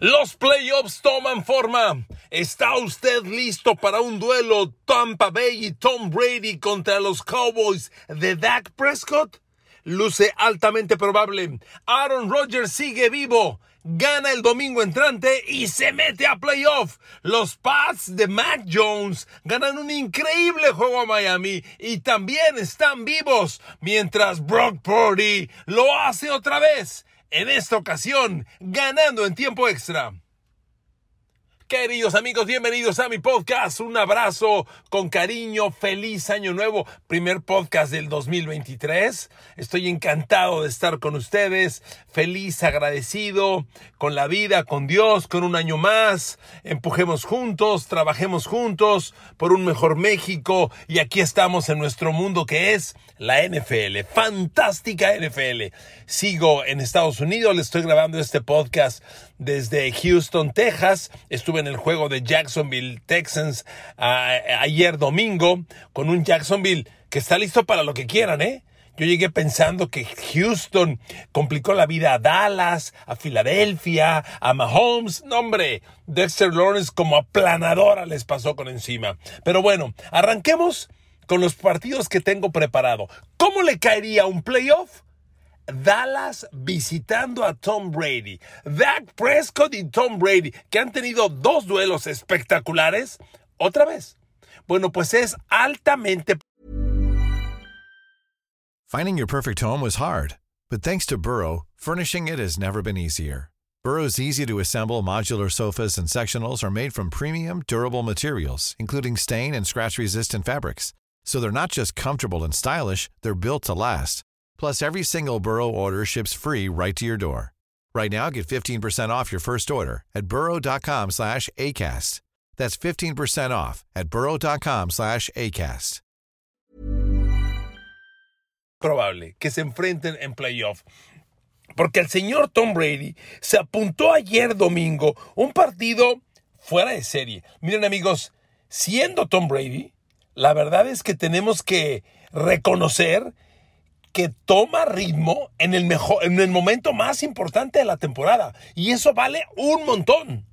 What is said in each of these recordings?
Los playoffs toman forma. ¿Está usted listo para un duelo Tampa Bay y Tom Brady contra los Cowboys de Dak Prescott? Luce altamente probable. Aaron Rodgers sigue vivo. Gana el domingo entrante y se mete a playoff. Los Pats de Mac Jones ganan un increíble juego a Miami y también están vivos, mientras Brock Purdy lo hace otra vez en esta ocasión ganando en tiempo extra. Queridos amigos, bienvenidos a mi podcast. Un abrazo con cariño. Feliz año nuevo. Primer podcast del 2023. Estoy encantado de estar con ustedes. Feliz, agradecido con la vida, con Dios, con un año más. Empujemos juntos, trabajemos juntos por un mejor México. Y aquí estamos en nuestro mundo que es la NFL. Fantástica NFL. Sigo en Estados Unidos. Le estoy grabando este podcast desde Houston, Texas. Estuve en el juego de Jacksonville Texans ayer domingo con un Jacksonville que está listo para lo que quieran, ¿eh? Yo llegué pensando que Houston complicó la vida a Dallas, a Filadelfia, a Mahomes. No, hombre, Dexter Lawrence como aplanadora les pasó con encima. Pero bueno, arranquemos con los partidos que tengo preparado. ¿Cómo le caería un playoff? Dallas visitando a Tom Brady. Dak Prescott y Tom Brady, que han tenido dos duelos espectaculares, otra vez. Bueno, pues es altamente. Finding your perfect home was hard, but thanks to Burrow, furnishing it has never been easier. Burrow's easy to assemble modular sofas and sectionals are made from premium, durable materials, including stain and scratch resistant fabrics. So they're not just comfortable and stylish, they're built to last. Plus, every single Burrow order ships free right to your door. Right now, get 15% off your first order at burrow.com slash ACAST. That's 15% off at burrow.com slash ACAST. Probable que se enfrenten en playoff. Porque el señor Tom Brady se apuntó ayer domingo un partido fuera de serie. Miren amigos, siendo Tom Brady, la verdad es que tenemos que reconocer que toma ritmo en el, mejor, en el momento más importante de la temporada. Y eso vale un montón.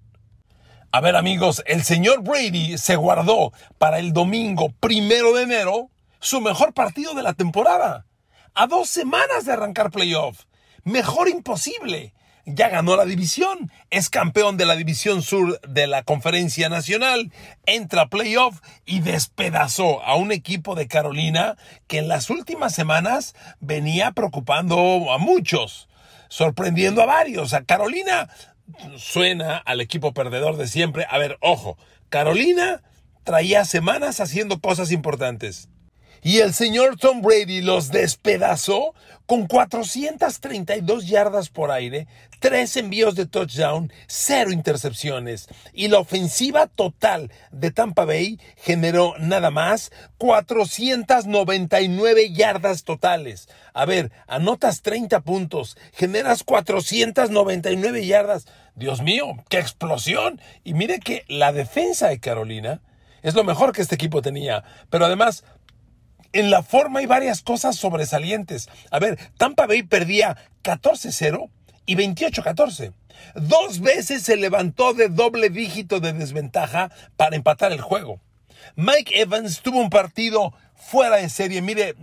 A ver amigos, el señor Brady se guardó para el domingo primero de enero su mejor partido de la temporada. A dos semanas de arrancar playoff. Mejor imposible ya ganó la división, es campeón de la división sur de la conferencia nacional, entra a playoff y despedazó a un equipo de Carolina que en las últimas semanas venía preocupando a muchos, sorprendiendo a varios. A Carolina suena al equipo perdedor de siempre. A ver, ojo, Carolina traía semanas haciendo cosas importantes. Y el señor Tom Brady los despedazó con 432 yardas por aire, tres envíos de touchdown, cero intercepciones. Y la ofensiva total de Tampa Bay generó nada más 499 yardas totales. A ver, anotas 30 puntos, generas 499 yardas. Dios mío, qué explosión. Y mire que la defensa de Carolina es lo mejor que este equipo tenía. Pero además, en la forma hay varias cosas sobresalientes. A ver, Tampa Bay perdía 14-0 y 28-14. Dos veces se levantó de doble dígito de desventaja para empatar el juego. Mike Evans tuvo un partido fuera de serie. Mire,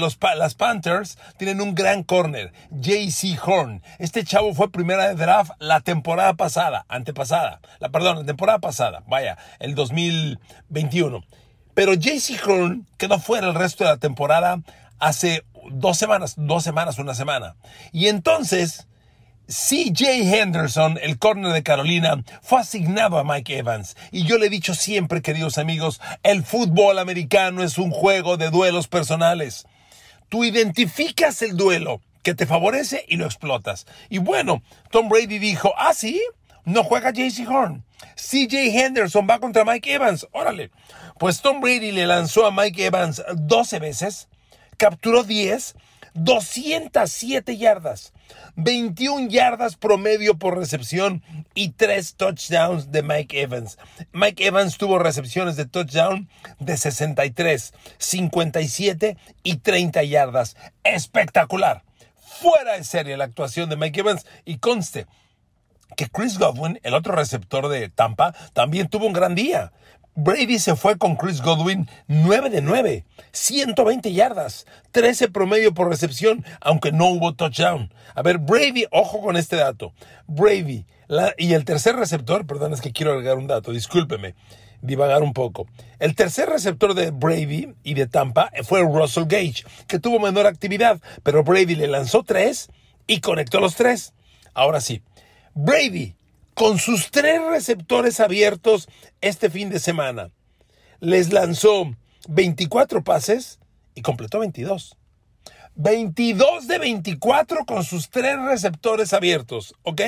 los, las Panthers tienen un gran corner, JC Horn. Este chavo fue primera de draft la temporada pasada, antepasada, la, perdón, la temporada pasada, vaya, el 2021. Pero JC Horn quedó fuera el resto de la temporada hace dos semanas, dos semanas, una semana. Y entonces CJ Henderson, el corner de Carolina, fue asignado a Mike Evans. Y yo le he dicho siempre, queridos amigos, el fútbol americano es un juego de duelos personales. Tú identificas el duelo que te favorece y lo explotas. Y bueno, Tom Brady dijo, ah, sí, no juega JC Horn. CJ Henderson va contra Mike Evans. Órale. Pues Tom Brady le lanzó a Mike Evans 12 veces, capturó 10 207 yardas, 21 yardas promedio por recepción y 3 touchdowns de Mike Evans. Mike Evans tuvo recepciones de touchdown de 63, 57 y 30 yardas. Espectacular. Fuera de serie la actuación de Mike Evans y conste que Chris Godwin, el otro receptor de Tampa, también tuvo un gran día. Brady se fue con Chris Godwin 9 de 9, 120 yardas, 13 promedio por recepción, aunque no hubo touchdown. A ver, Brady, ojo con este dato. Brady y el tercer receptor, perdón, es que quiero agregar un dato, discúlpeme, divagar un poco. El tercer receptor de Brady y de Tampa fue Russell Gage, que tuvo menor actividad, pero Brady le lanzó tres y conectó los tres. Ahora sí, Brady con sus tres receptores abiertos este fin de semana. Les lanzó 24 pases y completó 22. 22 de 24 con sus tres receptores abiertos, ¿ok?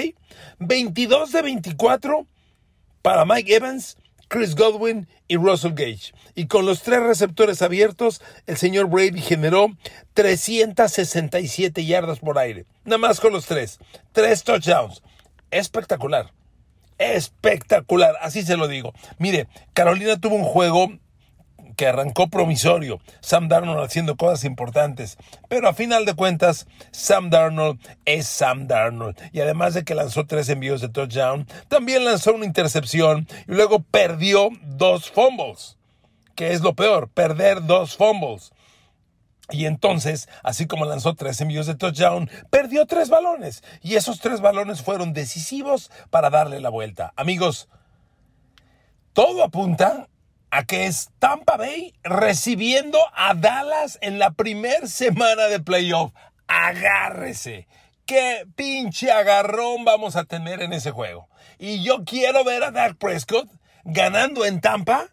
22 de 24 para Mike Evans, Chris Godwin y Russell Gage. Y con los tres receptores abiertos, el señor Brady generó 367 yardas por aire. Nada más con los tres. Tres touchdowns. Espectacular espectacular, así se lo digo. Mire, Carolina tuvo un juego que arrancó promisorio, Sam Darnold haciendo cosas importantes, pero a final de cuentas, Sam Darnold es Sam Darnold. Y además de que lanzó tres envíos de touchdown, también lanzó una intercepción y luego perdió dos fumbles, que es lo peor, perder dos fumbles. Y entonces, así como lanzó tres envíos de touchdown, perdió tres balones. Y esos tres balones fueron decisivos para darle la vuelta. Amigos, todo apunta a que es Tampa Bay recibiendo a Dallas en la primera semana de playoff. Agárrese. Qué pinche agarrón vamos a tener en ese juego. Y yo quiero ver a Dak Prescott ganando en Tampa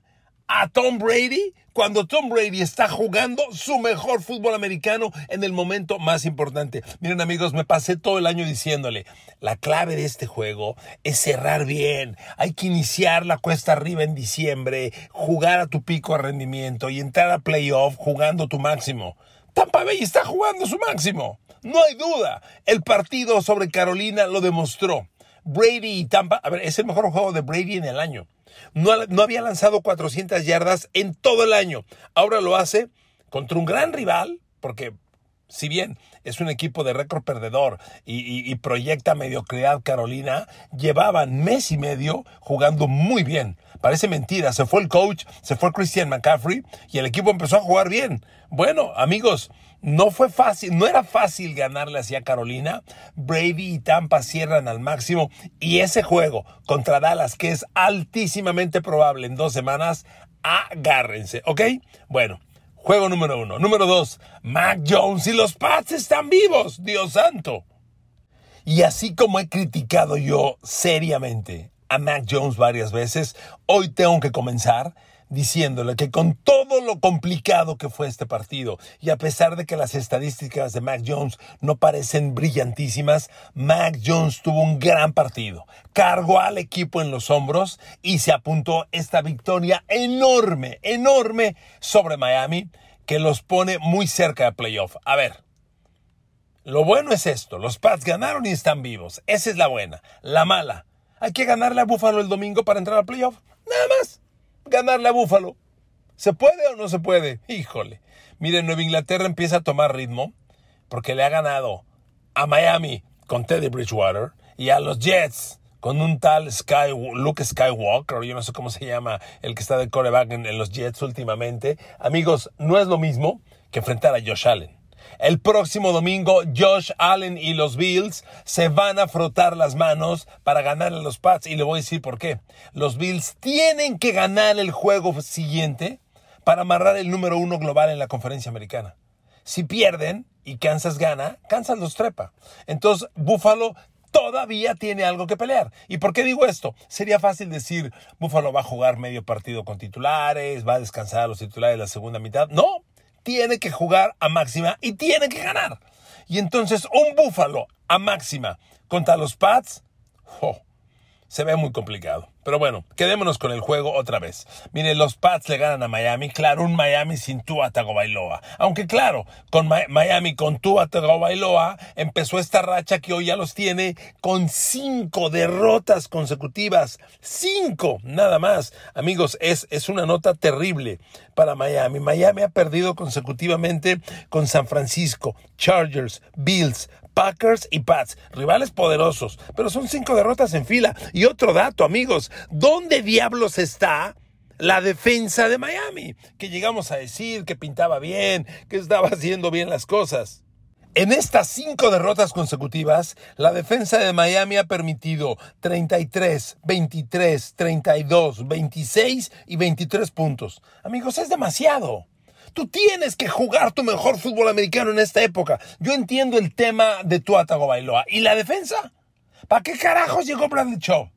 a Tom Brady cuando Tom Brady está jugando su mejor fútbol americano en el momento más importante. Miren amigos, me pasé todo el año diciéndole, la clave de este juego es cerrar bien, hay que iniciar la cuesta arriba en diciembre, jugar a tu pico de rendimiento y entrar a playoff jugando tu máximo. Tampa Bay está jugando su máximo. No hay duda. El partido sobre Carolina lo demostró. Brady y Tampa, a ver, es el mejor juego de Brady en el año. No, había lanzado 400 yardas en todo el año. Ahora lo hace contra un gran rival, porque si bien es un equipo de récord perdedor y, proyecta mediocridad Carolina, llevaban mes y medio jugando muy bien. Parece mentira, se fue el coach, se fue Christian McCaffrey y el equipo empezó a jugar bien. Bueno, amigos, no fue fácil, no era fácil ganarle hacia Carolina. Brady y Tampa cierran al máximo y ese juego contra Dallas, que es altísimamente probable en dos semanas, agárrense, ¿ok? Bueno, juego número uno. Número dos, Mac Jones y los Pats están vivos, Dios santo. Y así como he criticado yo seriamente a Mac Jones varias veces, hoy tengo que comenzar diciéndole que con todo lo complicado que fue este partido y a pesar de que las estadísticas de Mac Jones no parecen brillantísimas, Mac Jones tuvo un gran partido, cargó al equipo en los hombros y se apuntó esta victoria enorme, enorme sobre Miami que los pone muy cerca de playoff. A ver, lo bueno es esto, los Pats ganaron y están vivos, esa es la buena, la mala. Hay que ganarle a Buffalo el domingo para entrar al playoff, nada más ganarle a Búfalo. ¿Se puede o no se puede? Híjole. Miren, Nueva Inglaterra empieza a tomar ritmo porque le ha ganado a Miami con Teddy Bridgewater y a los Jets con un tal Luke Skywalker, yo no sé cómo se llama el que está de coreback en los Jets últimamente. Amigos, no es lo mismo que enfrentar a Josh Allen. El próximo domingo, Josh Allen y los Bills se van a frotar las manos para ganar a los Pats. Y le voy a decir por qué. Los Bills tienen que ganar el juego siguiente para amarrar el número uno global en la conferencia americana. Si pierden y Kansas gana, Kansas los trepa. Entonces, Buffalo todavía tiene algo que pelear. ¿Y por qué digo esto? Sería fácil decir, Buffalo va a jugar medio partido con titulares, va a descansar a los titulares la segunda mitad. No, tiene que jugar a máxima y tiene que ganar. Y entonces un Buffalo a máxima contra los Pats, se ve muy complicado. Pero bueno, quedémonos con el juego otra vez. Miren, los Pats le ganan a Miami. Claro, un Miami sin Tua Tagovailoa. Aunque claro, con Miami con Tua Tagovailoa empezó esta racha que hoy ya los tiene con cinco derrotas consecutivas. Cinco, nada más. Amigos, es, es una nota terrible para Miami. Miami ha perdido consecutivamente con San Francisco, Chargers, Bills, Packers y Pats, rivales poderosos, pero son cinco derrotas en fila. Y otro dato, amigos, ¿dónde diablos está? La defensa de Miami, que llegamos a decir que pintaba bien, que estaba haciendo bien las cosas. En estas cinco derrotas consecutivas, la defensa de Miami ha permitido 33, 23, 32, 26 y 23 puntos. Amigos, es demasiado. Tú tienes que jugar tu mejor fútbol americano en esta época. Yo entiendo el tema de tu Bailoa. ¿Y la defensa? ¿Para qué carajos llegó Bradley Chubb?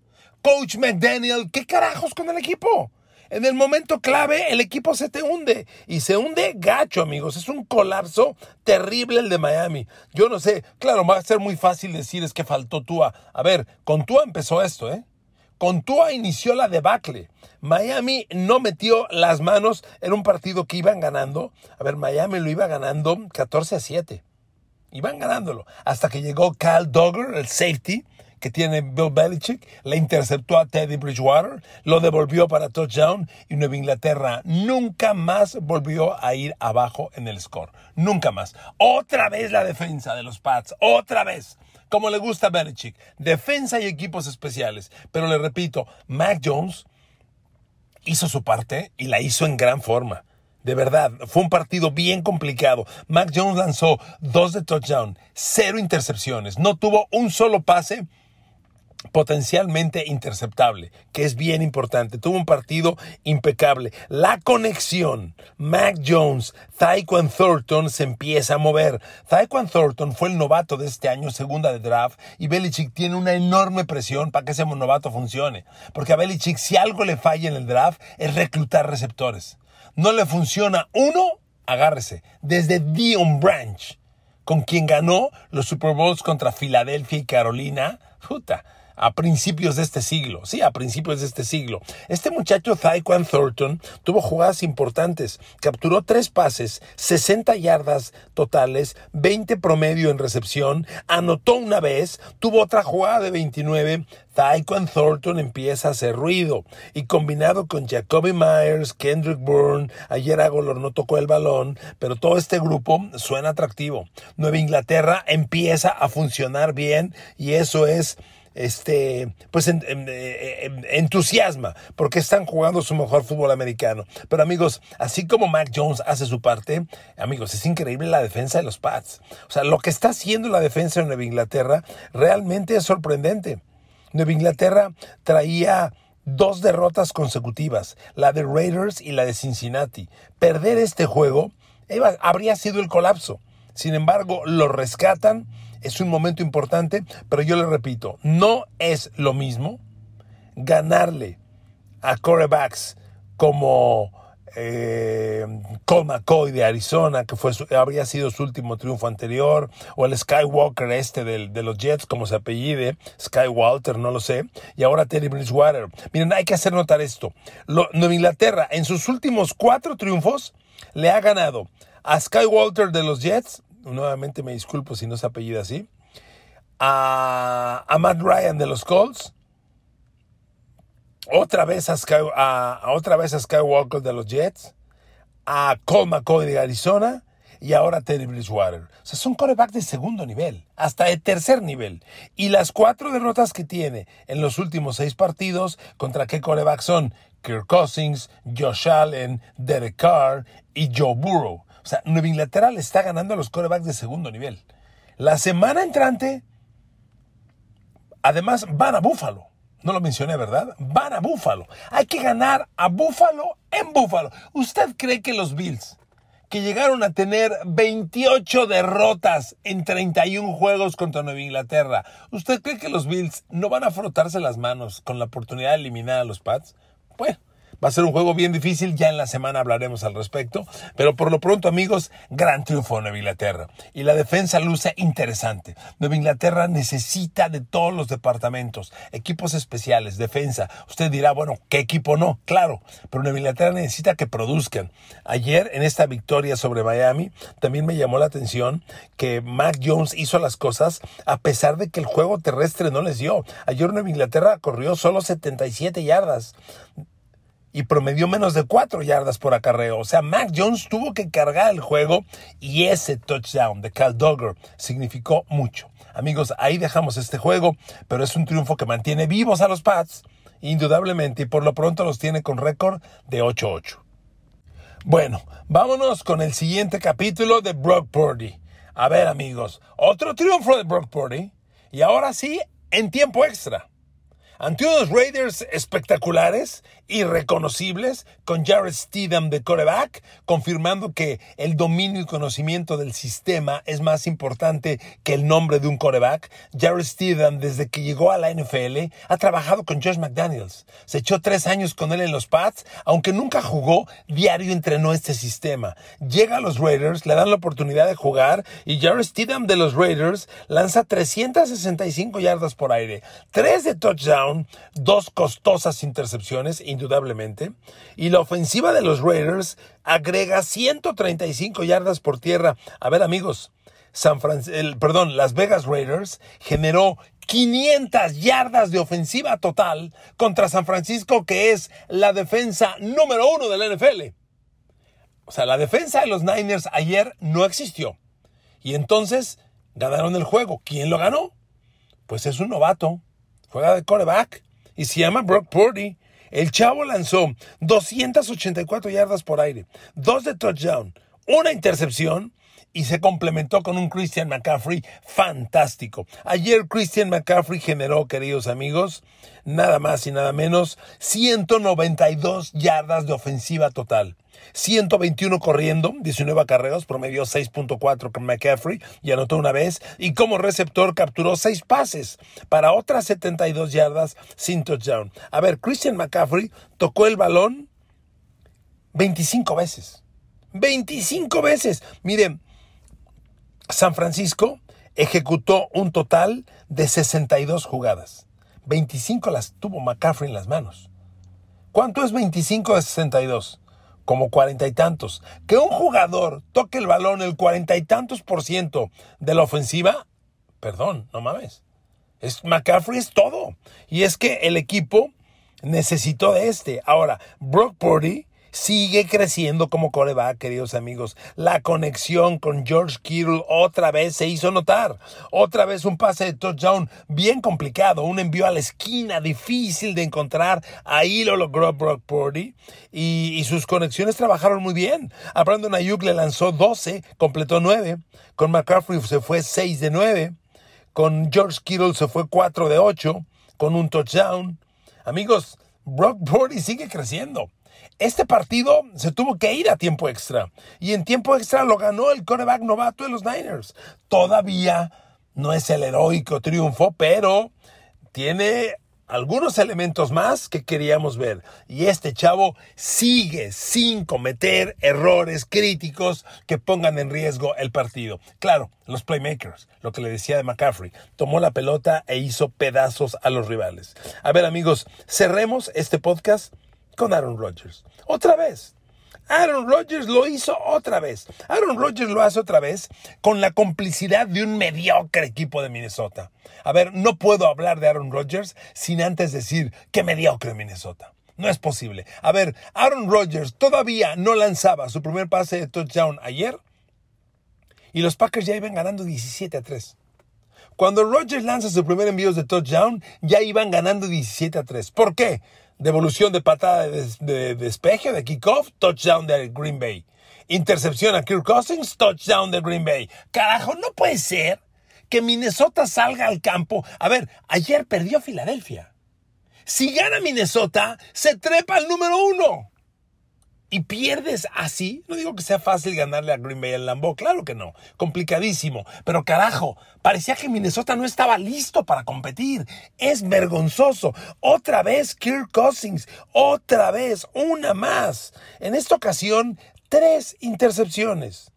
Coach McDaniel, ¿qué carajos con el equipo? En el momento clave, el equipo se te hunde. Y se hunde gacho, amigos. Es un colapso terrible el de Miami. Yo no sé, claro, va a ser muy fácil decir es que faltó Tua. A ver, con Tua empezó esto, ¿eh? Con Tua inició la debacle. Miami no metió las manos en un partido que iban ganando. A ver, Miami lo iba ganando 14 a 7. Iban ganándolo. Hasta que llegó Kyle Dogger, el safety, que tiene Bill Belichick, le interceptó a Teddy Bridgewater, lo devolvió para touchdown y Nueva Inglaterra nunca más volvió a ir abajo en el score. Nunca más. Otra vez la defensa de los Pats. Otra vez como le gusta a Belichick, defensa y equipos especiales. Pero le repito, Mac Jones hizo su parte y la hizo en gran forma. De verdad, fue un partido bien complicado. Mac Jones lanzó dos de touchdown, cero intercepciones, no tuvo un solo pase potencialmente interceptable, que es bien importante. Tuvo un partido impecable. La conexión Mac Jones, Tyquan Thornton se empieza a mover. Tyquan Thornton fue el novato de este año, segunda de draft, y Belichick tiene una enorme presión para que ese novato funcione. Porque a Belichick, si algo le falla en el draft, es reclutar receptores. No le funciona uno, agárrese, desde Dion Branch, con quien ganó los Super Bowls contra Filadelfia y Carolina. Puta, a principios de este siglo, sí, a principios de este siglo. Este muchacho Tyquan Thornton tuvo jugadas importantes, capturó tres pases, 60 yardas totales, 20 promedio en recepción, anotó una vez, tuvo otra jugada de 29, Tyquan Thornton empieza a hacer ruido y combinado con Jacoby Myers, Kendrick Bourne, ayer Agolor no tocó el balón, pero todo este grupo suena atractivo. Nueva Inglaterra empieza a funcionar bien y eso es este, pues entusiasma porque están jugando su mejor fútbol americano. Pero amigos, así como Mac Jones hace su parte, amigos, es increíble la defensa de los Pats. O sea, lo que está haciendo la defensa de Nueva Inglaterra realmente es sorprendente. Nueva Inglaterra traía dos derrotas consecutivas, la de Raiders y la de Cincinnati. Perder este juego habría sido el colapso. Sin embargo, lo rescatan es un momento importante, pero yo le repito, no es lo mismo ganarle a corebacks como eh, Cole McCoy de Arizona, que fue habría sido su último triunfo anterior, o el Skywalker este de los Jets, como se apellide, Skywalter, no lo sé, y ahora Terry Bridgewater. Miren, hay que hacer notar esto. Nueva Inglaterra, en sus últimos cuatro triunfos, le ha ganado a Skywalter de los Jets, nuevamente me disculpo si no se apellida así, a, Matt Ryan de los Colts, otra vez a, otra vez a Skywalker de los Jets, a Cole McCoy de Arizona y ahora Teddy Bridgewater. O sea, son corebacks de segundo nivel, hasta de tercer nivel. Y las cuatro derrotas que tiene en los últimos seis partidos, ¿contra qué corebacks son? Kirk Cousins, Josh Allen, Derek Carr y Joe Burrow. O sea, Nueva Inglaterra le está ganando a los corebacks de segundo nivel. La semana entrante, además, van a Buffalo. No lo mencioné, ¿verdad? Van a Buffalo. Hay que ganar a Buffalo en Buffalo. ¿Usted cree que los Bills, que llegaron a tener 28 derrotas en 31 juegos contra Nueva Inglaterra, ¿usted cree que los Bills no van a frotarse las manos con la oportunidad de eliminar a los Pats? Bueno, Va a ser un juego bien difícil, ya en la semana hablaremos al respecto, pero por lo pronto amigos, gran triunfo de Nueva Inglaterra. Y la defensa luce interesante. Nueva Inglaterra necesita de todos los departamentos, equipos especiales, defensa. Usted dirá, bueno, ¿qué equipo no? Claro, pero Nueva Inglaterra necesita que produzcan. Ayer en esta victoria sobre Miami, también me llamó la atención que Mac Jones hizo las cosas a pesar de que el juego terrestre no les dio. Ayer Nueva Inglaterra corrió solo 77 yardas y promedió menos de 4 yardas por acarreo. O sea, Mac Jones tuvo que cargar el juego y ese touchdown de Cal Dogger significó mucho. Amigos, ahí dejamos este juego, pero es un triunfo que mantiene vivos a los Pats, indudablemente, y por lo pronto los tiene con récord de 8-8. Bueno, vámonos con el siguiente capítulo de Brock Purdy. A ver, amigos, otro triunfo de Brock Purdy, y ahora sí, en tiempo extra. Ante unos Raiders espectaculares, irreconocibles, con Jared Steedham de coreback, confirmando que el dominio y conocimiento del sistema es más importante que el nombre de un coreback. Jared Steedham, desde que llegó a la NFL, ha trabajado con Josh McDaniels. Se echó tres años con él en los Pats, aunque nunca jugó, diario entrenó este sistema. Llega a los Raiders, le dan la oportunidad de jugar y Jared Steedham de los Raiders lanza 365 yardas por aire, tres de touchdown dos costosas intercepciones, indudablemente, y la ofensiva de los Raiders agrega 135 yardas por tierra. A ver, amigos, San perdón, Las Vegas Raiders generó 500 yardas de ofensiva total contra San Francisco, que es la defensa número uno de la NFL. O sea, la defensa de los Niners ayer no existió. Y entonces ganaron el juego. ¿Quién lo ganó? Pues es un novato juega de coreback y se llama Brock Purdy. El chavo lanzó 284 yardas por aire, dos de touchdown, una intercepción y se complementó con un Christian McCaffrey fantástico. Ayer Christian McCaffrey generó, queridos amigos, nada más y nada menos, 192 yardas de ofensiva total. 121 corriendo, 19 acarreos, promedió 6.4 con McCaffrey y anotó una vez. Y como receptor capturó 6 pases para otras 72 yardas sin touchdown. A ver, Christian McCaffrey tocó el balón 25 veces. 25 veces. Miren, San Francisco ejecutó un total de 62 jugadas. 25 las tuvo McCaffrey en las manos. ¿Cuánto es 25 de 62? Como cuarenta y tantos. Que un jugador toque el balón el cuarenta y tantos por ciento de la ofensiva, perdón, no mames. Es, McCaffrey es todo. Y es que el equipo necesitó de este. Ahora, Brock Purdy sigue creciendo como coreback, queridos amigos. La conexión con George Kittle otra vez se hizo notar. Otra vez un pase de touchdown bien complicado, un envío a la esquina difícil de encontrar. Ahí lo logró Brock Purdy y, sus conexiones trabajaron muy bien. A Brandon Ayuk le lanzó 12, completó 9. Con McCaffrey se fue 6 de 9. Con George Kittle se fue 4 de 8 con un touchdown. Amigos, Brock Purdy sigue creciendo. Este partido se tuvo que ir a tiempo extra. Y en tiempo extra lo ganó el coreback novato de los Niners. Todavía no es el heroico triunfo, pero tiene algunos elementos más que queríamos ver. Y este chavo sigue sin cometer errores críticos que pongan en riesgo el partido. Claro, los playmakers, lo que le decía de McCaffrey, tomó la pelota e hizo pedazos a los rivales. A ver amigos, cerremos este podcast con Aaron Rodgers. Otra vez. Aaron Rodgers lo hizo otra vez. Aaron Rodgers lo hace otra vez con la complicidad de un mediocre equipo de Minnesota. A ver, no puedo hablar de Aaron Rodgers sin antes decir que mediocre Minnesota. No es posible. A ver, Aaron Rodgers todavía no lanzaba su primer pase de touchdown ayer y los Packers ya iban ganando 17 a 3. Cuando Rodgers lanza su primer envío de touchdown, ya iban ganando 17 a 3. ¿Por qué? Devolución de patada de, despeje, de kickoff, touchdown de Green Bay. Intercepción a Kirk Cousins, touchdown de Green Bay. Carajo, no puede ser que Minnesota salga al campo. A ver, ayer perdió Filadelfia. Si gana Minnesota, se trepa al número uno. Y pierdes así, no digo que sea fácil ganarle a Green Bay en Lambeau, claro que no, complicadísimo, pero carajo, parecía que Minnesota no estaba listo para competir, es vergonzoso, otra vez Kirk Cousins, otra vez, una más, en esta ocasión tres intercepciones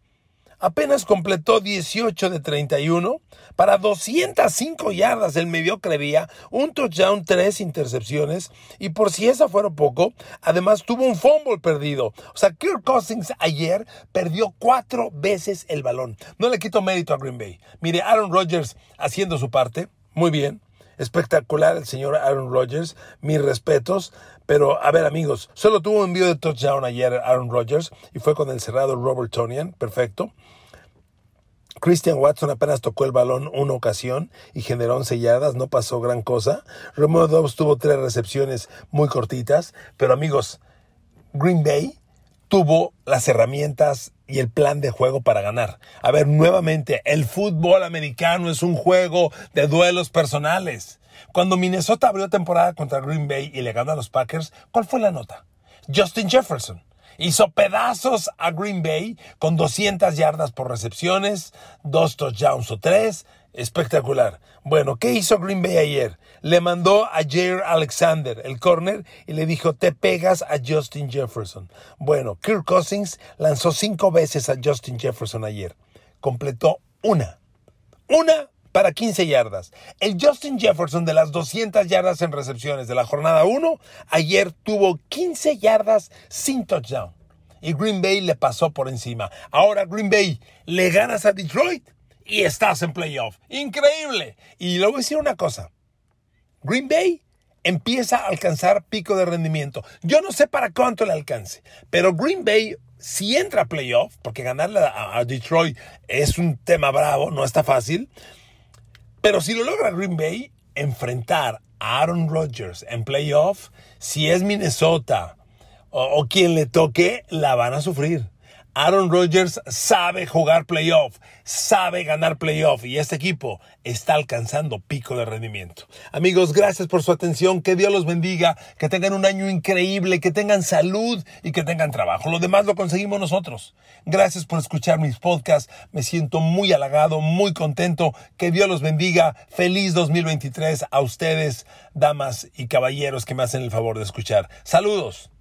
apenas completó 18 de 31 para 205 yardas del mediocre día, un touchdown, tres intercepciones y por si esa fuera poco, además tuvo un fumble perdido. O sea, Kirk Cousins ayer perdió cuatro veces el balón. No le quito mérito a Green Bay. Mire, Aaron Rodgers haciendo su parte, muy bien. Espectacular el señor Aaron Rodgers, mis respetos. Pero, a ver, amigos, solo tuvo un envío de touchdown ayer Aaron Rodgers y fue con el cerrado Robert Tonian, perfecto. Christian Watson apenas tocó el balón una ocasión y generó 11 yardas, no pasó gran cosa. Romeo Dobbs tuvo tres recepciones muy cortitas, pero amigos, Green Bay tuvo las herramientas y el plan de juego para ganar. A ver, nuevamente, el fútbol americano es un juego de duelos personales. Cuando Minnesota abrió temporada contra Green Bay y le ganó a los Packers, ¿cuál fue la nota? Justin Jefferson. Hizo pedazos a Green Bay con 200 yardas por recepciones, dos touchdowns o tres. Espectacular. Bueno, ¿qué hizo Green Bay ayer? Le mandó a Jair Alexander, el corner, y le dijo, te pegas a Justin Jefferson. Bueno, Kirk Cousins lanzó cinco veces a Justin Jefferson ayer. Completó una. Una para 15 yardas. El Justin Jefferson de las 200 yardas en recepciones de la jornada 1, ayer tuvo 15 yardas sin touchdown. Y Green Bay le pasó por encima. Ahora Green Bay le ganas a Detroit y estás en playoff. Increíble. Y le voy a decir una cosa. Green Bay empieza a alcanzar pico de rendimiento. Yo no sé para cuánto le alcance, pero Green Bay si entra a playoff, porque ganarle a Detroit es un tema bravo, no está fácil, pero si lo logra Green Bay, enfrentar a Aaron Rodgers en playoff, si es Minnesota o, o quien le toque, la van a sufrir. Aaron Rodgers sabe jugar playoff, sabe ganar playoff y este equipo está alcanzando pico de rendimiento. Amigos, gracias por su atención, que Dios los bendiga, que tengan un año increíble, que tengan salud y que tengan trabajo. Lo demás lo conseguimos nosotros. Gracias por escuchar mis podcasts, me siento muy halagado, muy contento, que Dios los bendiga. Feliz 2023 a ustedes, damas y caballeros que me hacen el favor de escuchar. Saludos.